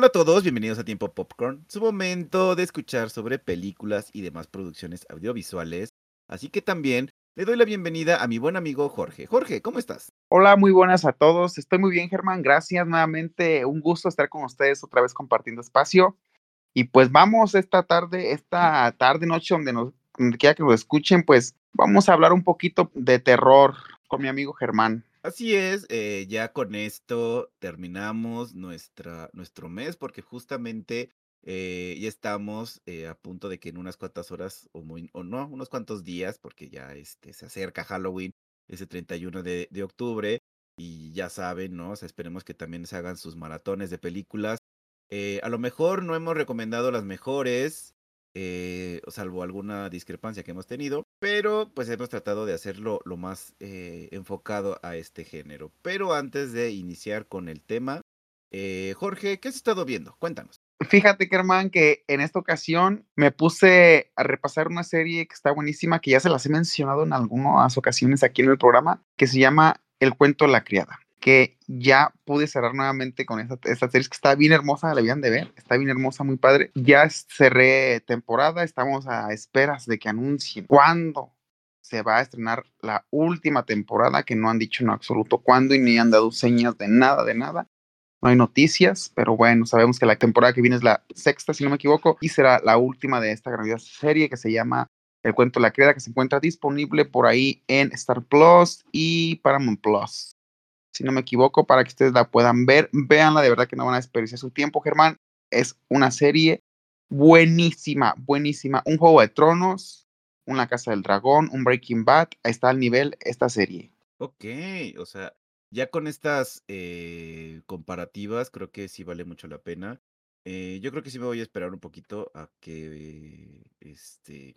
Hola a todos, bienvenidos a Tiempo Popcorn, su momento de escuchar sobre películas y demás producciones audiovisuales. Así que también le doy la bienvenida a mi buen amigo Jorge. Jorge, ¿cómo estás? Hola, muy buenas a todos. Estoy muy bien, Germán. Gracias nuevamente. Un gusto estar con ustedes otra vez compartiendo espacio. Y pues vamos esta tarde, esta tarde, noche, donde nos quiera que lo escuchen, pues vamos a hablar un poquito de terror con mi amigo Germán. Así es, eh, ya con esto terminamos nuestra, nuestro mes porque justamente eh, ya estamos eh, a punto de que en unas cuantas horas o, muy- o no, unos cuantos días, porque ya este, se acerca Halloween, ese 31 de, de octubre, y ya saben, ¿no? O sea, esperemos que también se hagan sus maratones de películas. A lo mejor no hemos recomendado las mejores, eh, salvo alguna discrepancia que hemos tenido, pero pues hemos tratado de hacerlo lo más eh, enfocado a este género. Pero antes de iniciar con el tema, eh, Jorge, ¿qué has estado viendo? Cuéntanos. Fíjate, Germán, que en esta ocasión me puse a repasar una serie que está buenísima, que ya se las he mencionado en algunas ocasiones aquí en el programa, que se llama El cuento de la criada, que ya pude cerrar nuevamente con esta, serie, que está bien hermosa, la habían de ver, está bien hermosa, muy padre. Ya cerré temporada, estamos a esperas de que anuncien cuándo se va a estrenar la última temporada, que no han dicho en absoluto cuándo y ni han dado señas de nada, de nada no hay noticias, pero bueno, sabemos que la temporada que viene es la sexta, si no me equivoco, y será la última de esta grandiosa serie que se llama El cuento de la criada, que se encuentra disponible por ahí en Star Plus y Paramount Plus. Si no me equivoco, para que ustedes la puedan ver, véanla, de verdad que no van a desperdiciar su tiempo, Germán. Es una serie buenísima, buenísima. Un juego de tronos, una casa del dragón, un Breaking Bad, está al nivel esta serie. Ok, o sea, ya con estas eh, comparativas, creo que sí vale mucho la pena. Eh, yo creo que sí me voy a esperar un poquito a que este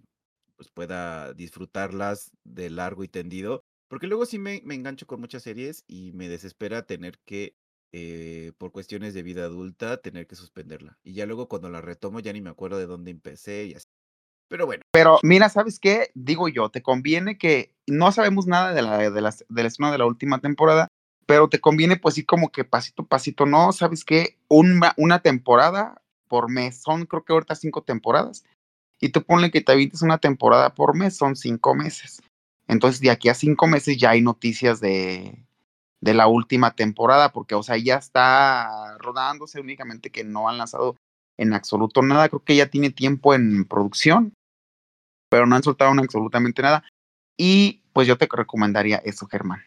pues pueda disfrutarlas de largo y tendido, porque luego sí me, engancho con muchas series y me desespera tener que, eh, por cuestiones de vida adulta, tener que suspenderla. Y ya luego cuando la retomo ya ni me acuerdo de dónde empecé y así. Pero bueno, Pero mira, ¿sabes qué? Digo yo, te conviene que no sabemos nada de la, de las, del estreno de la última temporada, pero te conviene pues sí como que pasito pasito, ¿no? ¿Sabes qué? Una, una temporada por mes, son creo que ahorita cinco temporadas, y tú ponle que te avientes una temporada por mes, son cinco meses. Entonces de aquí a cinco meses ya hay noticias de, de la última temporada, porque o sea, ya está rodándose únicamente que no han lanzado en absoluto nada, creo que ya tiene tiempo en producción, pero no han soltado absolutamente nada. Y pues yo te recomendaría eso, Germán.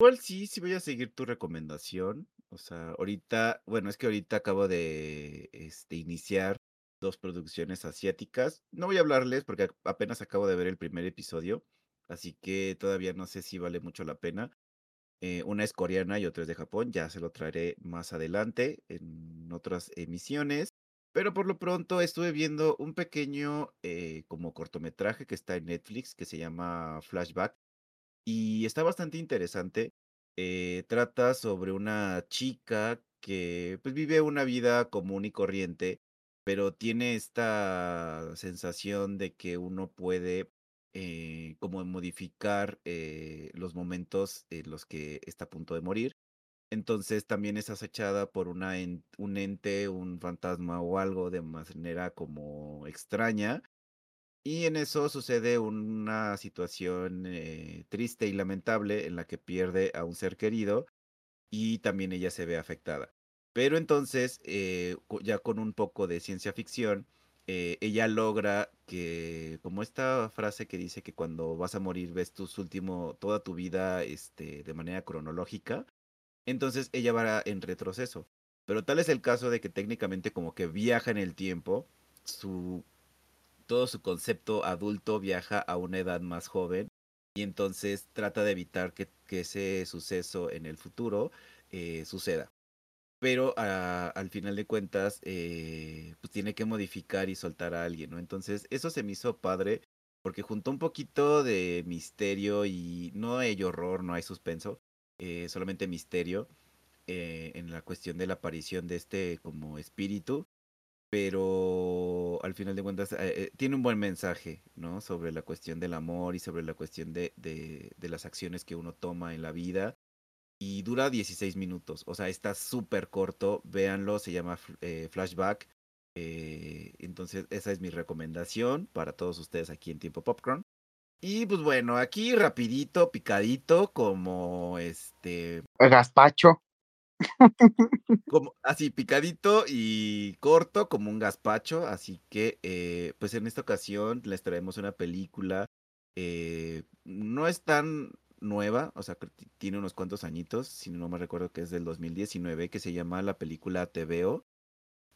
Igual sí, sí voy a seguir tu recomendación. O sea, ahorita, bueno, es que ahorita acabo de este, iniciar dos producciones asiáticas. No voy a hablarles porque apenas acabo de ver el primer episodio, así que todavía no sé si vale mucho la pena. Eh, una es coreana y otra es de Japón, ya se lo traeré más adelante en otras emisiones. Pero por lo pronto estuve viendo un pequeño eh, como cortometraje que está en Netflix que se llama Flashback y está bastante interesante. eh, trata sobre una chica que pues vive una vida común y corriente, pero tiene esta sensación de que uno puede eh, como modificar eh, los momentos en los que está a punto de morir. Entonces también es acechada por una un ente, un fantasma o algo de manera como extraña y en eso sucede una situación eh, triste y lamentable en la que pierde a un ser querido y también ella se ve afectada. Pero entonces, ya con un poco de ciencia ficción, eh, ella logra que, como esta frase que dice que cuando vas a morir ves tus último, toda tu vida este, de manera cronológica, entonces ella va en retroceso. Pero tal es el caso de que técnicamente como que viaja en el tiempo, su todo su concepto adulto viaja a una edad más joven y entonces trata de evitar que, que ese suceso en el futuro eh, suceda. Pero ah, al final de cuentas, eh, pues tiene que modificar y soltar a alguien, ¿no? Entonces, eso se me hizo padre porque juntó un poquito de misterio y no hay horror, no hay suspenso, eh, solamente misterio eh, en la cuestión de la aparición de este como espíritu pero al final de cuentas tiene un buen mensaje, ¿no? Sobre la cuestión del amor y sobre la cuestión de las acciones que uno toma en la vida. Y dura 16 minutos. O sea, está súper corto. Véanlo, se llama eh, Flashback. Eh, entonces, esa es mi recomendación para todos ustedes aquí en Tiempo Popcorn. Y pues bueno, aquí rapidito, picadito, como este... Gaspacho. Como, así, picadito y corto, como un gazpacho. Así que, eh, pues en esta ocasión les traemos una película. Eh, no es tan nueva, o sea, tiene unos cuantos añitos, si no me recuerdo que es del 2019, que se llama la película TVO.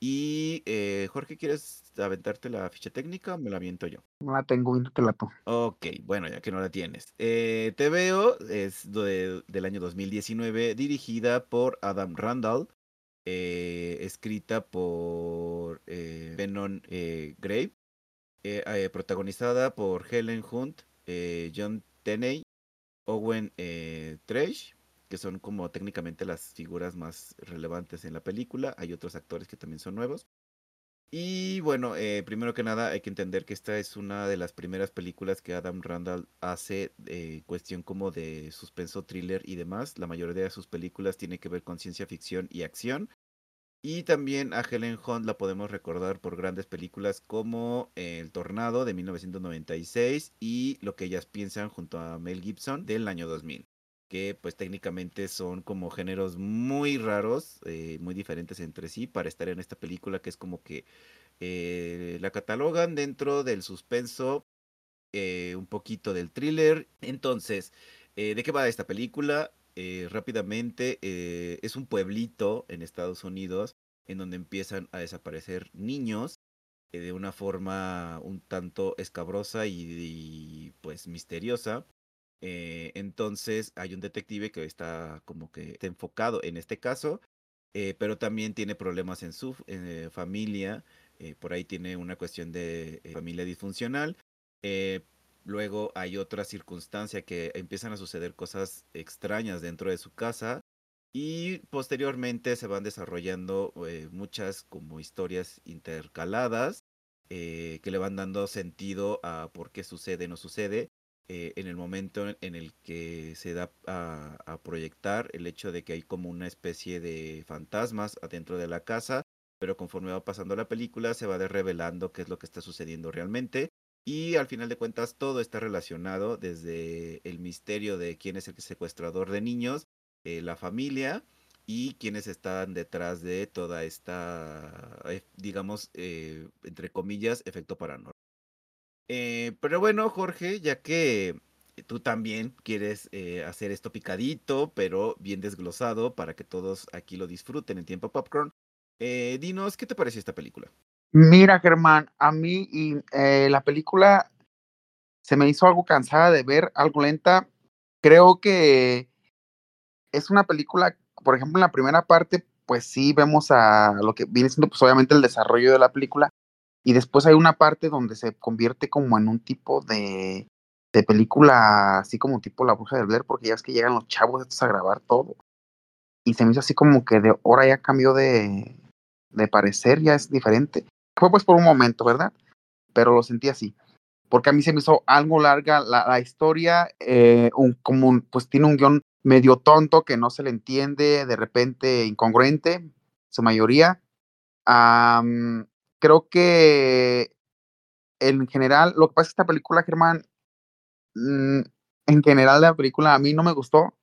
Y eh, Jorge, ¿quieres aventarte la ficha técnica o me la aviento yo? No la tengo, la tú. Ok, bueno, ya que no la tienes. Eh, TVO es del año 2019, dirigida por Adam Randall, eh, escrita por eh, Benon eh, Grave, protagonizada por Helen Hunt, John Tenney, Owen Trash que son como técnicamente las figuras más relevantes en la película. Hay otros actores que también son nuevos. Y bueno, eh, primero que nada hay que entender que esta es una de las primeras películas que Adam Randall hace eh, cuestión como de suspenso, thriller y demás. La mayoría de sus películas tiene que ver con ciencia ficción y acción. Y también a Helen Hunt la podemos recordar por grandes películas como El Tornado de 1996 y Lo que ellas piensan junto a Mel Gibson del año 2000 que pues técnicamente son como géneros muy raros, eh, muy diferentes entre sí para estar en esta película que es como que eh, la catalogan dentro del suspenso, eh, un poquito del thriller. Entonces, ¿de qué va esta película? Rápidamente, es un pueblito en Estados Unidos en donde empiezan a desaparecer niños de una forma un tanto escabrosa y pues misteriosa. Eh, entonces hay un detective que está como que está enfocado en este caso, eh, pero también tiene problemas en su eh, familia, por ahí tiene una cuestión de familia disfuncional. Luego hay otra circunstancia que empiezan a suceder cosas extrañas dentro de su casa y posteriormente se van desarrollando muchas como historias intercaladas que le van dando sentido a por qué sucede no sucede eh, en el momento en el que se da a, proyectar el hecho de que hay como una especie de fantasmas adentro de la casa, pero conforme va pasando la película se va revelando qué es lo que está sucediendo realmente y al final de cuentas todo está relacionado desde el misterio de quién es el secuestrador de niños, eh, la familia y quiénes están detrás de toda esta, eh, digamos, entre comillas, efecto paranormal. Eh, pero bueno, Jorge, ya que tú también quieres eh, hacer esto picadito, pero bien desglosado para que todos aquí lo disfruten en tiempo popcorn, eh, dinos, ¿qué te pareció esta película? Mira, Germán, a mí y, la película se me hizo algo cansada de ver, algo lenta. Creo que es una película, por ejemplo, en la primera parte, pues sí vemos a lo que viene siendo, pues obviamente el desarrollo de la película, y después hay una parte donde se convierte como en un tipo de, de película, así como tipo La Bruja del Blair, porque ya es que llegan los chavos a grabar todo. Y se me hizo así como que de ahora ya cambió de, de parecer, ya es diferente. Fue pues por un momento, ¿verdad? Pero lo sentí así. Porque a mí se me hizo algo larga la, historia, eh, un, como pues tiene un guion medio tonto que no se le entiende, de repente incongruente, su mayoría creo que en general, lo que pasa es que esta película, Germán, mm, en general la película a mí no me gustó.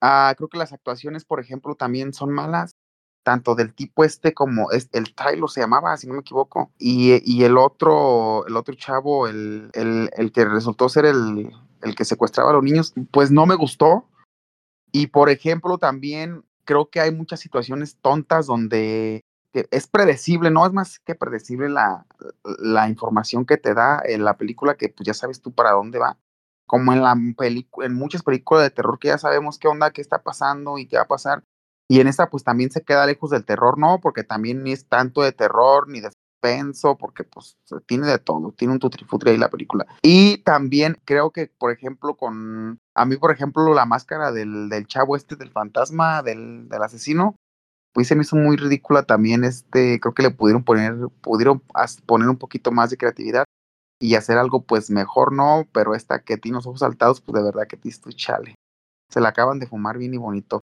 Ah, creo que las actuaciones, por ejemplo, también son malas, tanto del tipo este como es, el Tylo se llamaba, si no me equivoco, y, y el otro, el otro chavo, el, el, el que resultó ser el, el que secuestraba a los niños, pues no me gustó. Y por ejemplo, también creo que hay muchas situaciones tontas donde es predecible, no es más que predecible la, la información que te da en la película, que pues ya sabes tú para dónde va. Como en, la en muchas películas de terror que ya sabemos qué onda, qué está pasando y qué va a pasar. Y en esta pues también se queda lejos del terror, ¿no? Porque también ni es tanto de terror ni de suspenso, porque pues tiene de todo, tiene un tutrifutri ahí la película. Y también creo que, por ejemplo, con, a mí, por ejemplo, la máscara del, del chavo este, del fantasma, del, del asesino, pues se me hizo muy ridícula también, este, creo que le pudieron poner, pudieron poner un poquito más de creatividad y hacer algo pues mejor, ¿no? Pero esta que tiene los ojos saltados, pues de verdad que te chale. se la acaban de fumar bien y bonito.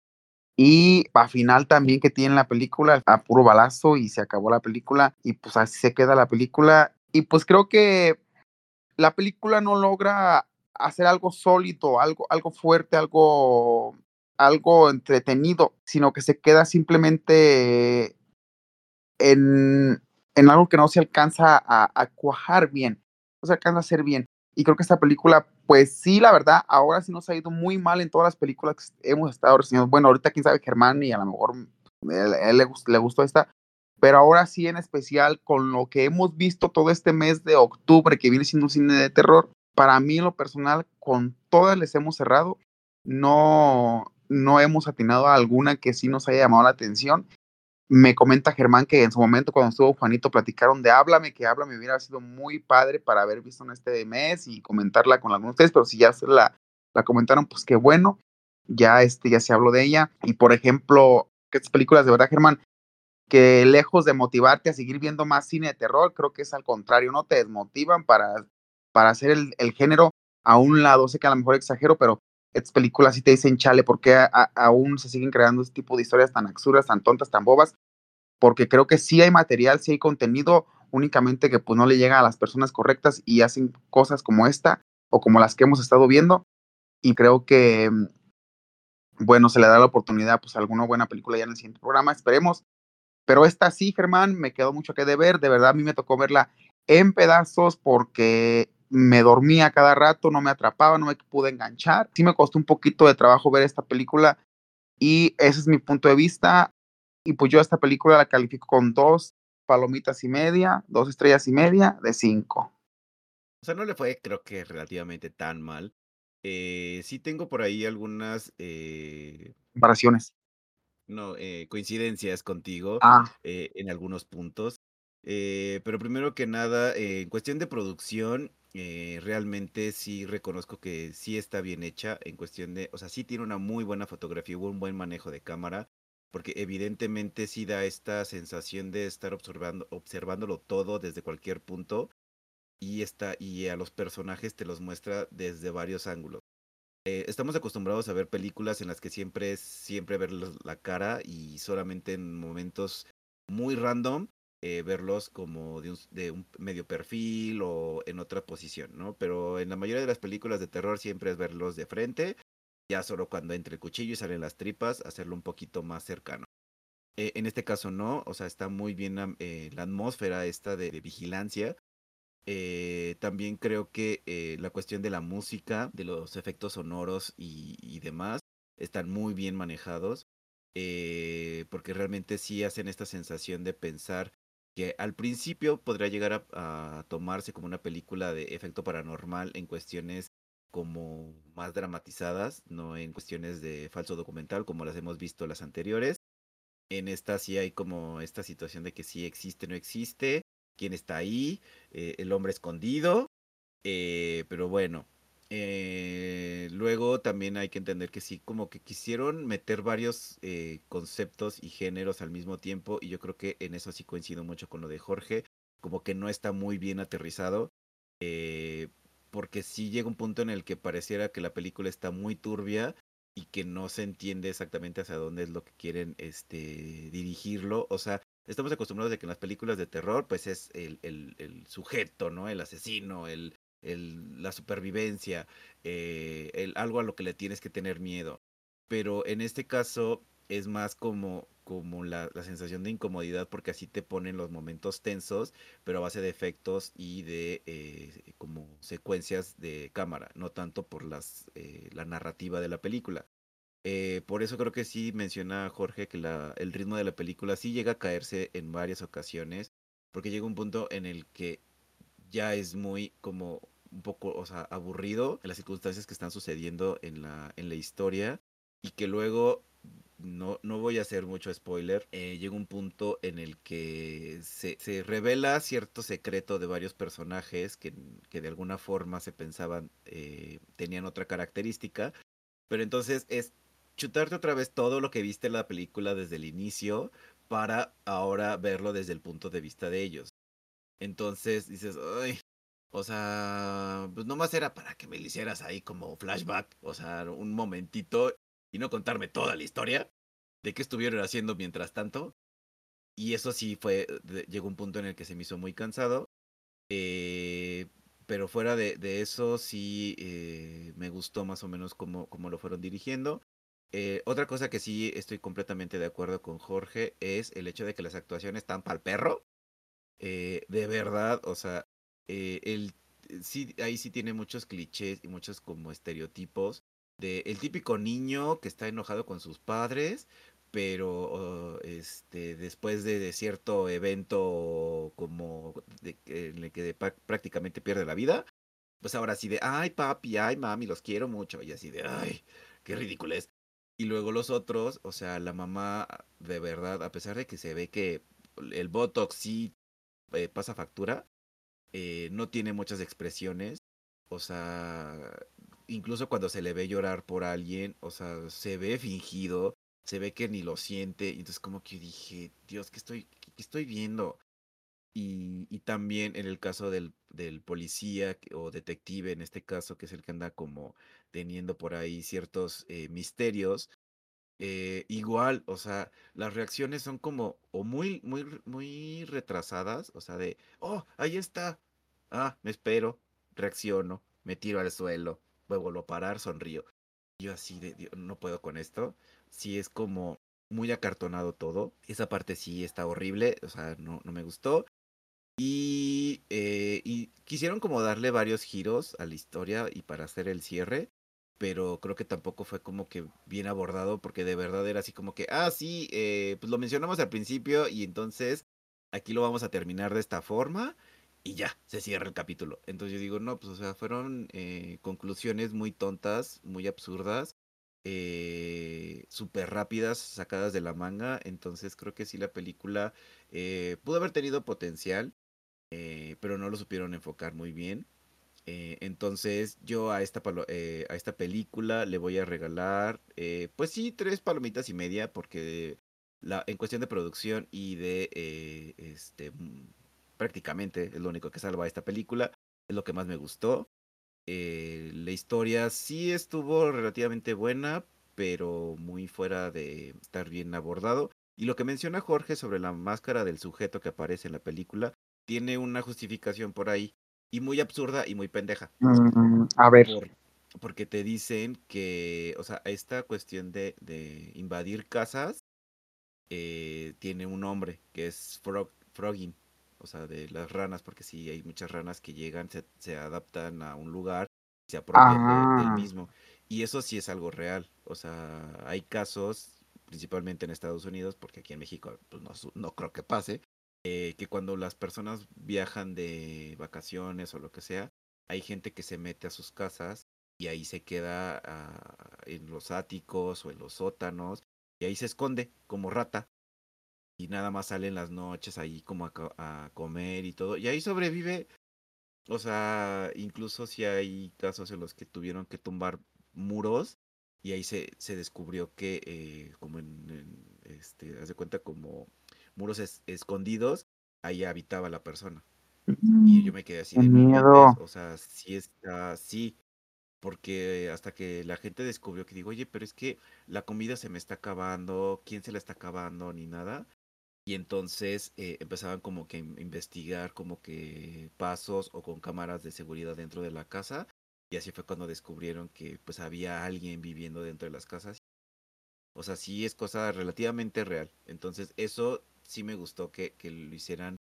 Y a final también que tiene la película, a puro balazo y se acabó la película y pues así se queda la película. Y pues creo que la película no logra hacer algo sólido, algo, algo fuerte, algo, algo entretenido, sino que se queda simplemente en, en algo que no se alcanza a, a cuajar bien, no se alcanza a hacer bien. Y creo que esta película, pues sí, la verdad, ahora sí nos ha ido muy mal en todas las películas que hemos estado reseñando. Bueno, ahorita quién sabe Germán y a lo mejor él, él le, le gustó esta, pero ahora sí en especial con lo que hemos visto todo este mes de octubre que viene siendo un cine de terror, para mí lo personal, con todas les hemos cerrado, no, no hemos atinado a alguna que sí nos haya llamado la atención me comenta Germán que en su momento cuando estuvo Juanito platicaron de Háblame, que Háblame hubiera sido muy padre para haber visto en este mes y comentarla con algunos de ustedes, pero si ya se la, la comentaron, pues qué bueno, ya, este, ya se habló de ella. Y por ejemplo, estas películas de verdad, Germán, que lejos de motivarte a seguir viendo más cine de terror, creo que es al contrario, no te desmotivan para, para hacer el, el género a un lado. Sé que a lo mejor exagero, pero estas películas sí te dicen, chale, ¿por qué aún se siguen creando este tipo de historias tan absurdas, tan tontas, tan bobas? Porque creo que sí hay material, sí hay contenido, únicamente que pues no le llega a las personas correctas y hacen cosas como esta o como las que hemos estado viendo. Y creo que, bueno, se le da la oportunidad pues a alguna buena película ya en el siguiente programa, esperemos. Pero esta sí, Germán, me quedó mucho que deber. De verdad, a mí me tocó verla en pedazos porque me dormía cada rato, no me atrapaba, no me pude enganchar. Sí me costó un poquito de trabajo ver esta película y ese es mi punto de vista. Y pues yo esta película la califico con dos palomitas y media, dos estrellas y media de cinco. O sea, no le fue, creo que relativamente tan mal. Eh, sí tengo por ahí algunas... Eh... Comparaciones. No, eh, coincidencias contigo ah. eh, en algunos puntos. Eh, pero primero que nada, eh, en cuestión de producción, eh, realmente sí reconozco que sí está bien hecha en cuestión de, o sea, sí tiene una muy buena fotografía, un buen manejo de cámara, porque evidentemente sí da esta sensación de estar observando, observándolo todo desde cualquier punto y, está, y a los personajes te los muestra desde varios ángulos. estamos acostumbrados a ver películas en las que siempre es siempre ver la cara y solamente en momentos muy random eh, verlos como de un, de un, medio perfil o en otra posición, ¿no? Pero en la mayoría de las películas de terror siempre es verlos de frente, ya solo cuando entre el cuchillo y salen las tripas, hacerlo un poquito más cercano. Eh, en este caso no, o sea, está muy bien eh, la atmósfera esta de, vigilancia. Eh, también creo que eh, la cuestión de la música, de los efectos sonoros y, demás, están muy bien manejados. Eh, porque realmente sí hacen esta sensación de pensar que al principio podría llegar a, tomarse como una película de efecto paranormal en cuestiones como más dramatizadas, no en cuestiones de falso documental como las hemos visto las anteriores. En esta sí hay como esta situación de que sí existe, no existe, quién está ahí, eh, el hombre escondido, eh, pero bueno, eh, luego también hay que entender que sí, como que quisieron meter varios eh, conceptos y géneros al mismo tiempo y yo creo que en eso sí coincido mucho con lo de Jorge, como que no está muy bien aterrizado, eh, porque sí llega un punto en el que pareciera que la película está muy turbia y que no se entiende exactamente hacia dónde es lo que quieren este, dirigirlo, o sea, estamos acostumbrados de que en las películas de terror pues es el, el, el sujeto, ¿no? El asesino, el la supervivencia, eh, algo a lo que le tienes que tener miedo. Pero en este caso es más como, la, sensación de incomodidad porque así te ponen los momentos tensos, pero a base de efectos y de eh, como secuencias de cámara, no tanto por eh, la narrativa de la película. Eh, por eso creo que sí menciona Jorge que el ritmo de la película sí llega a caerse en varias ocasiones, porque llega un punto en el que ya es muy como un poco, o sea, aburrido en las circunstancias que están sucediendo en la, en la historia y que luego, no, no voy a hacer mucho spoiler, eh, llega un punto en el que se, se, revela cierto secreto de varios personajes que, que de alguna forma se pensaban eh, tenían otra característica, pero entonces es chutarte otra vez todo lo que viste en la película desde el inicio para ahora verlo desde el punto de vista de ellos. Entonces dices, ay, o sea, pues nomás era para que me lo hicieras ahí como flashback, o sea, un momentito y no contarme toda la historia de qué estuvieron haciendo mientras tanto. Y eso sí fue, llegó un punto en el que se me hizo muy cansado. Eh, pero fuera de, eso sí eh, me gustó más o menos cómo, cómo lo fueron dirigiendo. Eh, otra cosa que sí estoy completamente de acuerdo con Jorge es el hecho de que las actuaciones están para el perro. de verdad, o sea, el, sí, ahí sí tiene muchos clichés y muchos como estereotipos de el típico niño que está enojado con sus padres, pero este después de, cierto evento como en el que prácticamente pierde la vida, pues ahora sí de, ay papi, ay mami, los quiero mucho, y así de, ay, qué ridículo es. Y luego los otros, o sea, la mamá, de verdad, a pesar de que se ve que el Botox sí eh, pasa factura, eh, no tiene muchas expresiones, o sea, incluso cuando se le ve llorar por alguien, o sea, se ve fingido, se ve que ni lo siente, y entonces como que dije, Dios, ¿qué estoy, estoy viendo? Y, y, también en el caso del, del, policía o detective, en este caso, que es el que anda como teniendo por ahí ciertos eh, misterios, eh, igual, o sea, las reacciones son como o muy, muy, muy retrasadas, o sea, de, oh, ahí está, ah, me espero, reacciono, me tiro al suelo, vuelvo a parar, sonrío. Yo así de, no puedo con esto sí es como muy acartonado todo. Esa parte sí está horrible, o sea, no, no me gustó. Y, eh, y quisieron como darle varios giros a la historia y para hacer el cierre, pero creo que tampoco fue como que bien abordado porque de verdad era así como que, ah, sí, eh, pues lo mencionamos al principio y entonces aquí lo vamos a terminar de esta forma y ya, se cierra el capítulo. Entonces yo digo, no, pues o sea, fueron eh, conclusiones muy tontas, muy absurdas eh, súper rápidas, sacadas de la manga. Entonces creo que sí la película eh, pudo haber tenido potencial, eh, pero no lo supieron enfocar muy bien. Eh, entonces yo a esta, a esta película le voy a regalar, pues sí, tres palomitas y media, porque la, en cuestión de producción y de, este, mm, prácticamente es lo único que salva a esta película, es lo que más me gustó. Eh, la historia sí estuvo relativamente buena, pero muy fuera de estar bien abordado. Y lo que menciona Jorge sobre la máscara del sujeto que aparece en la película, tiene una justificación por ahí. Y muy absurda y muy pendeja. Mm, a ver. porque te dicen que, o sea, esta cuestión de, invadir casas eh, tiene un nombre, que es frog, frogging o sea, de las ranas, porque sí hay muchas ranas que llegan, se, adaptan a un lugar, se apropian del ah. mismo. Y eso sí es algo real. O sea, hay casos, principalmente en Estados Unidos, porque aquí en México pues, no, creo que pase, eh, que cuando las personas viajan de vacaciones o lo que sea, hay gente que se mete a sus casas y ahí se queda ah, en los áticos o en los sótanos y ahí se esconde como rata y nada más sale en las noches ahí como a, comer y todo. Y ahí sobrevive. O sea, incluso si hay casos en los que tuvieron que tumbar muros y ahí se, se descubrió que eh, como en, este, haz de cuenta como muros escondidos, ahí habitaba la persona. Y yo me quedé así de miedo. O sea, sí está, sí, porque hasta que la gente descubrió que digo, oye, pero es que la comida se me está acabando, ¿quién se la está acabando? Ni nada. Y entonces eh, empezaban como que a investigar como que pasos o con cámaras de seguridad dentro de la casa. Y así fue cuando descubrieron que pues había alguien viviendo dentro de las casas. O sea, sí es cosa relativamente real. Entonces eso sí me gustó que, que lo hicieran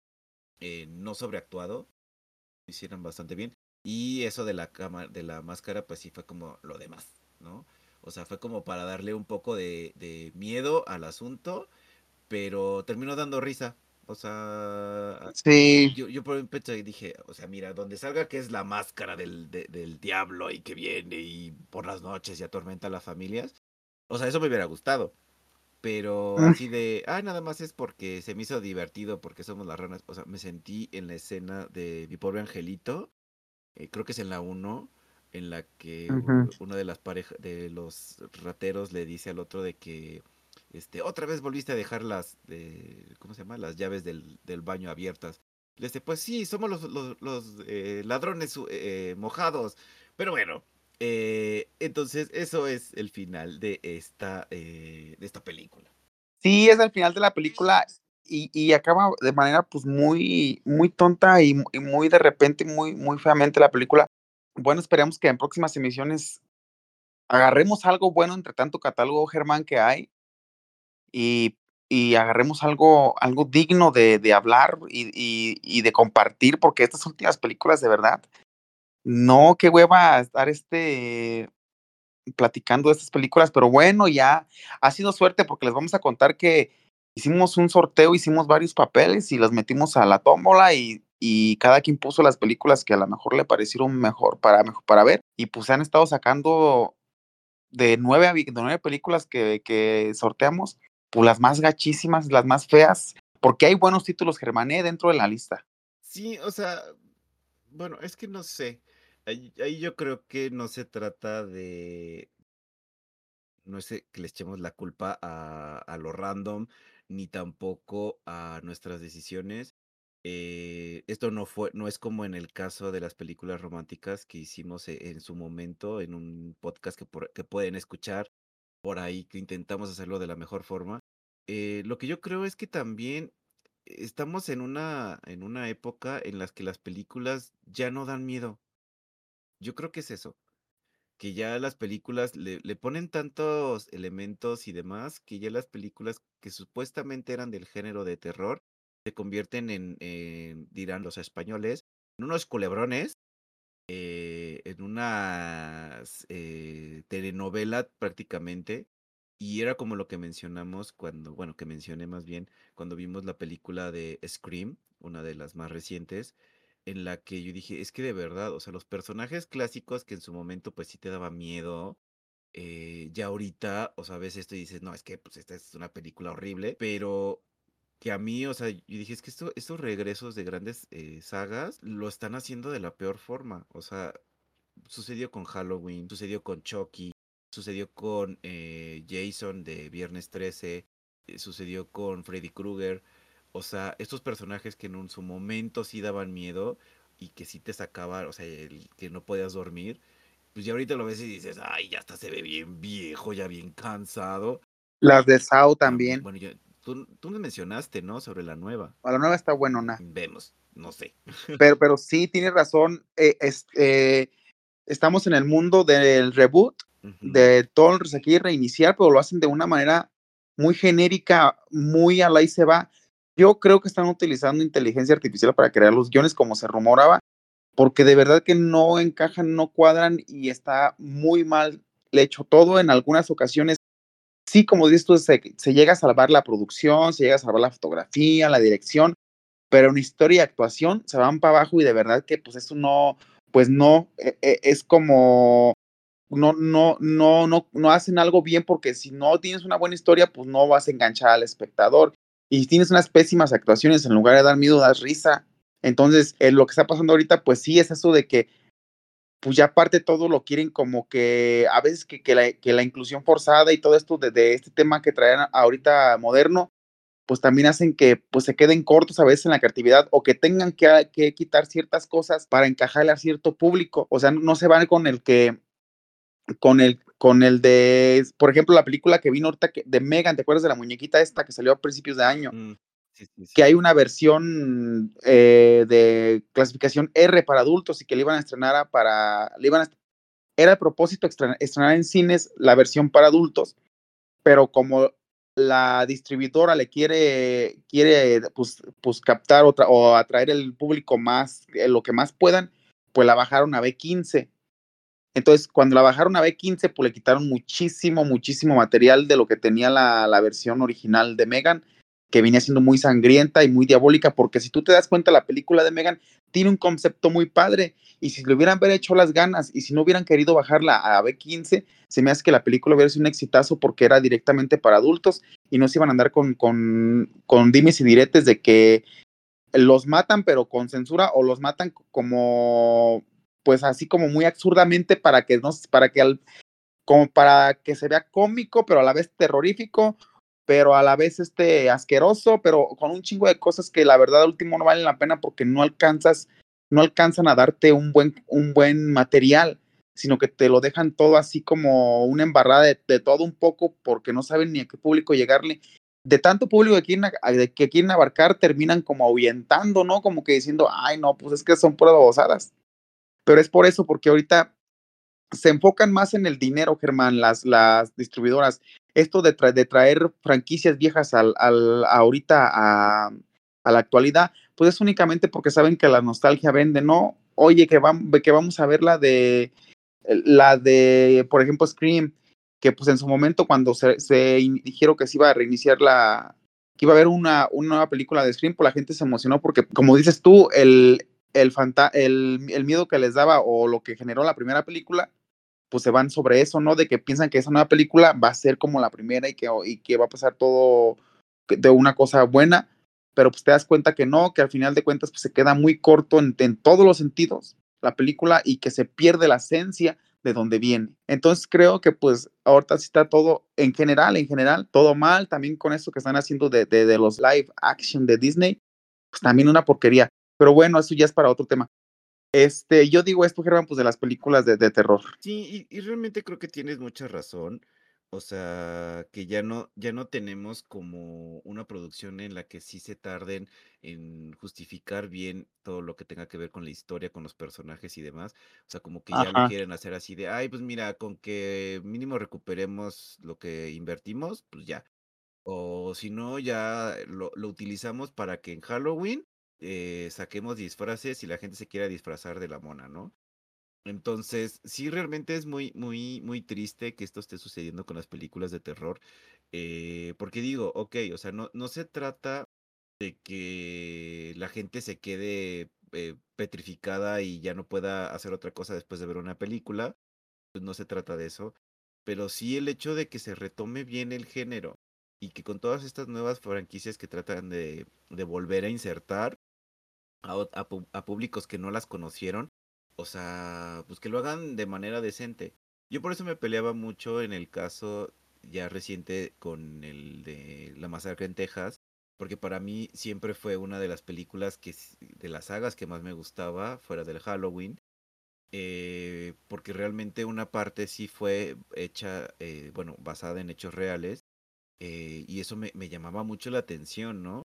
eh, no sobreactuado. Lo hicieran bastante bien. Y eso de la cama, de la máscara, pues sí fue como lo demás, ¿no? O sea, fue como para darle un poco de, de miedo al asunto pero terminó dando risa. O sea, sí. yo, yo por un pecho dije, o sea, mira, donde salga que es la máscara del, del diablo y que viene y por las noches y atormenta a las familias. O sea, eso me hubiera gustado. Pero mm. así de, ah, nada más es porque se me hizo divertido porque somos las ranas. O sea, me sentí en la escena de mi pobre angelito, eh, creo que es en la 1, en la que uno de las parejas, de los rateros le dice al otro de que este, otra vez volviste a dejar las, ¿cómo se llama? Las llaves del, del baño abiertas. Le dice, pues sí, somos los, los, los eh, ladrones eh, mojados. Pero bueno, Eh, entonces, eso es el final de esta, eh, de esta película. Sí, es el final de la película y, y acaba de manera pues muy, muy tonta y, y, muy de repente, muy, muy feamente la película. Bueno, esperemos que en próximas emisiones agarremos algo bueno entre tanto catálogo, Germán, que hay y, y agarremos algo, algo digno de, de hablar y, y, de compartir, porque estas últimas películas, de verdad, no, qué hueva estar este platicando de estas películas, pero bueno, ya ha sido suerte porque les vamos a contar que hicimos un sorteo, hicimos varios papeles y los metimos a la tómbola y, y cada quien puso las películas que a lo mejor le parecieron mejor para, para ver y pues se han estado sacando de nueve, de nueve películas que, que sorteamos, pues las más gachísimas, las más feas, porque hay buenos títulos Germané dentro de la lista. Sí, o sea, bueno, es que no sé. Ahí, yo creo que no se trata de. No sé que le echemos la culpa a, a lo random, ni tampoco a nuestras decisiones. Eh, esto no fue, no es como en el caso de las películas románticas que hicimos e, en su momento en un podcast que, que pueden escuchar por ahí, que intentamos hacerlo de la mejor forma. Eh, lo que yo creo es que también estamos en una, en una época en la que las películas ya no dan miedo. Yo creo que es eso. Que ya las películas le, le ponen tantos elementos y demás, que ya las películas que supuestamente eran del género de terror, se convierten en, dirán los españoles, en unos culebrones, eh, en una eh, telenovela prácticamente. Y era como lo que mencionamos cuando, bueno, que mencioné más bien cuando vimos la película de Scream, una de las más recientes, en la que yo dije, es que de verdad, o sea, los personajes clásicos que en su momento pues sí te daba miedo, eh, ya ahorita, o sea, ves esto y dices, no, es que pues esta es una película horrible, pero que a mí, o sea, yo dije, es que esto, estos regresos de grandes eh, sagas lo están haciendo de la peor forma. O sea, sucedió con Halloween, sucedió con Chucky, sucedió con eh, Jason de Viernes 13, eh, sucedió con Freddy Krueger. O sea, estos personajes que en su momento sí daban miedo y que sí te sacaban, o sea, el, que no podías dormir. Pues ya ahorita lo ves y dices, ay, ya hasta se ve bien viejo, ya bien cansado. Las de Sao también. Bueno, yo, Tú, tú me mencionaste, ¿no? Sobre la nueva. A la nueva está buenona. Vemos, no sé. Pero, pero sí, tienes razón. Eh, es, eh, estamos en el mundo del reboot, uh -huh. de todo aquí reiniciar, pero lo hacen de una manera muy genérica, muy a la y se va. Yo creo que están utilizando inteligencia artificial para crear los guiones como se rumoraba, porque de verdad que no encajan, no cuadran y está muy mal hecho todo. En algunas ocasiones sí, como dices tú, se, llega a salvar la producción, se llega a salvar la fotografía, la dirección, pero en historia y actuación se van para abajo y de verdad que pues eso no, pues no, eh, eh, es como, no, no, no, no, no hacen algo bien porque si no tienes una buena historia, pues no vas a enganchar al espectador. Y tienes unas pésimas actuaciones, en lugar de dar miedo, das risa. Entonces, eh, lo que está pasando ahorita, pues sí, es eso de que pues ya aparte todo lo quieren como que a veces que, que, la, inclusión forzada y todo esto de, este tema que traen ahorita moderno, pues también hacen que pues se queden cortos a veces en la creatividad o que tengan que, quitar ciertas cosas para encajarle a cierto público. O sea, no se van con el que, con el, con el de, por ejemplo, la película que vino ahorita que, de Megan, ¿te acuerdas de la muñequita esta que salió a principios de año? Mm. Sí, sí, sí. que hay una versión eh, de clasificación R para adultos y que le iban a estrenar a para, le iban a, era el propósito estrenar, estrenar en cines la versión para adultos, pero como la distribuidora le quiere, quiere pues, pues captar otra, o atraer el público más, eh, lo que más puedan, pues la bajaron a B15. Entonces, cuando la bajaron a B15, pues le quitaron muchísimo, muchísimo material de lo que tenía la, la versión original de Megan que venía siendo muy sangrienta y muy diabólica, porque si tú te das cuenta, la película de Megan tiene un concepto muy padre, y si le hubieran haber hecho las ganas, y si no hubieran querido bajarla a B15, se me hace que la película hubiera sido un exitazo porque era directamente para adultos, y no se iban a andar con, con, con dimes y diretes de que los matan, pero con censura, o los matan como, pues así como muy absurdamente para que no, para que al, como para que se vea cómico, pero a la vez terrorífico, pero a la vez este asqueroso, pero con un chingo de cosas que la verdad último no valen la pena porque no alcanzas, no alcanzan a darte un buen, un buen material. sino que te lo dejan todo así como una embarrada de, todo un poco porque no saben ni a qué público llegarle de tanto público que quieren, que quieren abarcar, terminan como ahuyentando, ¿no? Como que diciendo, ay, no, pues es que son puras babosadas. Pero es por eso, porque ahorita se enfocan más en el dinero, Germán, las, las distribuidoras. Esto de, de traer franquicias viejas al, al ahorita a, a, la actualidad, pues es únicamente porque saben que la nostalgia vende, ¿no? Oye, que, que vamos a ver la de, la de, por ejemplo, Scream, que pues en su momento cuando se, se, dijeron que se iba a reiniciar la, que iba a haber una, una nueva película de Scream, pues la gente se emocionó porque, como dices tú, el, el, el, el miedo que les daba o lo que generó la primera película, pues se van sobre eso, ¿no? De que piensan que esa nueva película va a ser como la primera y que, y que va a pasar todo de una cosa buena, pero pues te das cuenta que no, que al final de cuentas pues se queda muy corto en, todos los sentidos la película y que se pierde la esencia de dónde viene. Entonces creo que pues ahorita sí está todo en general, en general, todo mal, también con esto que están haciendo de, de, de los live action de Disney, pues también una porquería. Pero bueno, eso ya es para otro tema. Este, yo digo esto, Germán, pues de las películas de, de terror. Sí, y, y, realmente creo que tienes mucha razón. O sea, que ya no, ya no tenemos como una producción en la que sí se tarden en justificar bien todo lo que tenga que ver con la historia, con los personajes y demás. O sea, como que ya lo quieren hacer así de, ay, pues mira, con que mínimo recuperemos lo que invertimos, pues ya. O si no, ya lo, lo utilizamos para que en Halloween eh, saquemos disfraces y la gente se quiera disfrazar de la mona, ¿no? Entonces, sí, realmente es muy, muy, muy triste que esto esté sucediendo con las películas de terror. eh, porque digo, ok, o sea, no, no se trata de que la gente se quede eh, petrificada y ya no pueda hacer otra cosa después de ver una película. Pues no se trata de eso. Pero sí el hecho de que se retome bien el género y que con todas estas nuevas franquicias que tratan de, de volver a insertar a, a a públicos que no las conocieron o sea, pues que lo hagan de manera decente. Yo por eso me peleaba mucho en el caso ya reciente con el de La Masacre en Texas, porque para mí siempre fue una de las películas que de las sagas que más me gustaba fuera del Halloween. Eh, porque realmente una parte sí fue hecha, eh, bueno, basada en hechos reales, eh, y eso me, me llamaba mucho la atención, ¿no?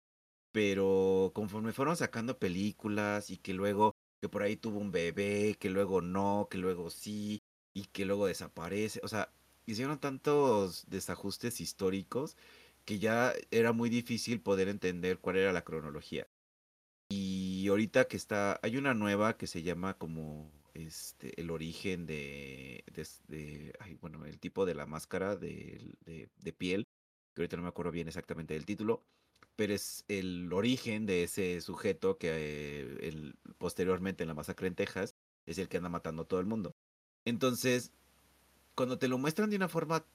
Pero conforme fueron sacando películas y que luego que por ahí tuvo un bebé, que luego no, que luego sí, y que luego desaparece. O sea, hicieron tantos desajustes históricos que ya era muy difícil poder entender cuál era la cronología. Y ahorita que está, hay una nueva que se llama como este el origen de, bueno, el tipo de la máscara de piel, que ahorita no me acuerdo bien exactamente del título, pero es el origen de ese sujeto que eh, el, posteriormente en la masacre en Texas es el que anda matando a todo el mundo. Entonces, cuando te lo muestran de una forma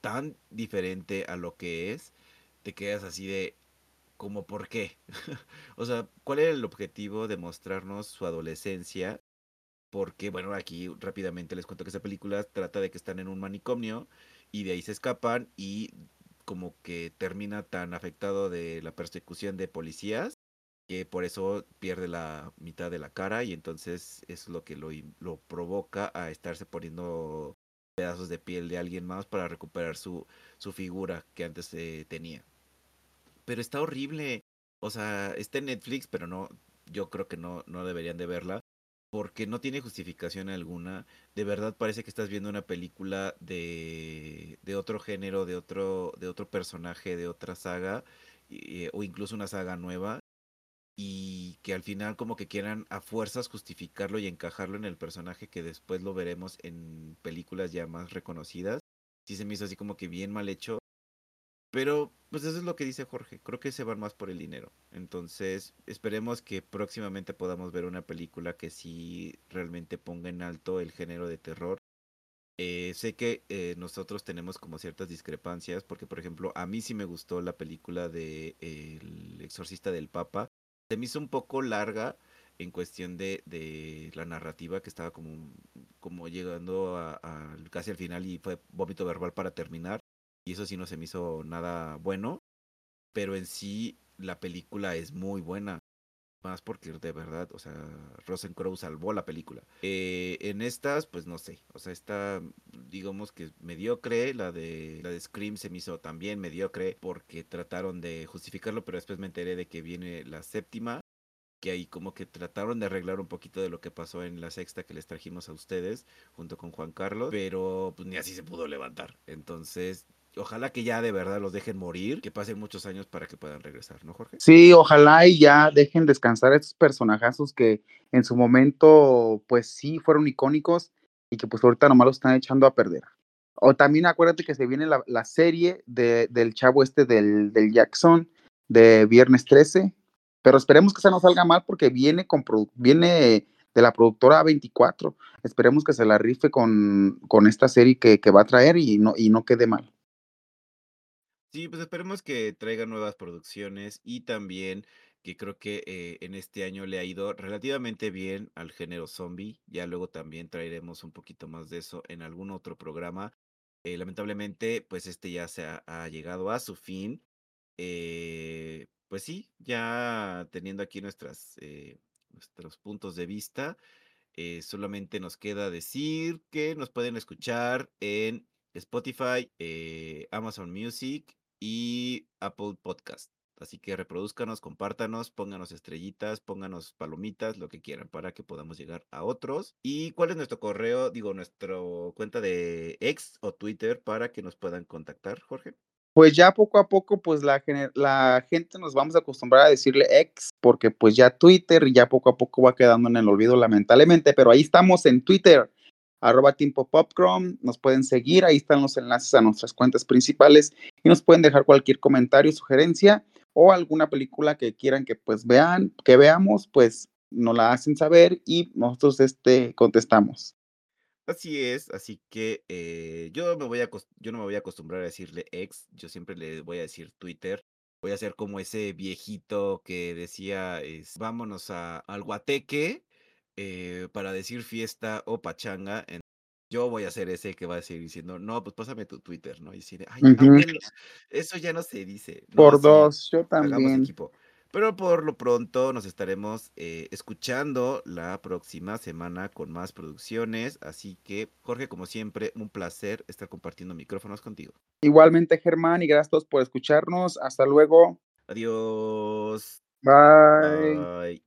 tan diferente a lo que es, te quedas así de, como por qué? o sea, ¿cuál era el objetivo de mostrarnos su adolescencia? Porque, bueno, aquí rápidamente les cuento que esa película trata de que están en un manicomio y de ahí se escapan y como que termina tan afectado de la persecución de policías que por eso pierde la mitad de la cara y entonces es lo que lo, lo provoca a estarse poniendo pedazos de piel de alguien más para recuperar su, su figura que antes eh, tenía. Pero está horrible. O sea, está en Netflix, pero no, yo creo que no, no deberían de verla porque no tiene justificación alguna. De verdad parece que estás viendo una película de, de otro género, de otro, de otro personaje, de otra saga, y, o incluso una saga nueva, y que al final como que quieran a fuerzas justificarlo y encajarlo en el personaje que después lo veremos en películas ya más reconocidas. Sí se me hizo así como que bien mal hecho. Pero, pues eso es lo que dice Jorge. Creo que se van más por el dinero. Entonces, esperemos que próximamente podamos ver una película que sí realmente ponga en alto el género de terror. Eh, sé que eh, nosotros tenemos como ciertas discrepancias, porque por ejemplo, a mí sí me gustó la película de El Exorcista del Papa. Se me hizo un poco larga en cuestión de, de la narrativa que estaba como, como llegando a, a casi al final y fue vómito verbal para terminar y eso sí no se me hizo nada bueno, pero en sí la película es muy buena. más porque de verdad, o sea, Rosencrow salvó la película. Eh, en estas, pues no sé, o sea, esta, digamos que mediocre, la de, la de Scream se me hizo también mediocre porque trataron de justificarlo, pero después me enteré de que viene la séptima que ahí como que trataron de arreglar un poquito de lo que pasó en la sexta que les trajimos a ustedes junto con Juan Carlos, pero pues ni así se pudo levantar. Entonces, ojalá que ya de verdad los dejen morir, que pasen muchos años para que puedan regresar, ¿no, Jorge? Sí, ojalá y ya dejen descansar a estos personajazos que en su momento, pues sí, fueron icónicos y que pues ahorita nomás los están echando a perder. O también acuérdate que se viene la, serie de, del chavo este del, del Jackson de Viernes 13, pero esperemos que esa no salga mal porque viene, con, viene de la productora 24. Esperemos que se la rife con, con esta serie que, que, va a traer y no, y no quede mal. Sí, pues esperemos que traiga nuevas producciones y también que creo que eh, en este año le ha ido relativamente bien al género zombie. Ya luego también traeremos un poquito más de eso en algún otro programa. Eh, lamentablemente, pues este ya se ha, llegado a su fin. Eh, pues sí, ya teniendo aquí nuestras, nuestros puntos de vista, solamente nos queda decir que nos pueden escuchar en Spotify, Amazon Music y Apple Podcast. Así que reproduzcanos, compártanos, pónganos estrellitas, pónganos palomitas, lo que quieran, para que podamos llegar a otros. ¿Y cuál es nuestro correo? Digo, nuestra cuenta de ex o Twitter para que nos puedan contactar, Jorge pues ya poco a poco, pues la, gente nos vamos a acostumbrar a decirle ex, porque pues ya Twitter ya poco a poco va quedando en el olvido lamentablemente, pero ahí estamos en Twitter, arroba Timpo Popcrom, nos pueden seguir, ahí están los enlaces a nuestras cuentas principales y nos pueden dejar cualquier comentario, sugerencia o alguna película que quieran que pues vean, que veamos, pues nos la hacen saber y nosotros este, contestamos. Así es, así que eh, yo, me voy a, yo no me voy a acostumbrar a decirle ex, yo siempre le voy a decir Twitter. Voy a ser como ese viejito que decía, es, vámonos a, al guateque eh, para decir fiesta o pachanga. En, yo voy a ser ese que va a seguir diciendo, no, pues pásame tu Twitter, ¿no? Y decir, ay, uh -huh. eso ya no se dice. No, Por dos, yo también. Equipo. Pero por lo pronto nos estaremos eh, escuchando la próxima semana con más producciones. Así que, Jorge, como siempre, un placer estar compartiendo micrófonos contigo. Igualmente, Germán, y gracias por escucharnos. Hasta luego. Adiós. Bye. Bye.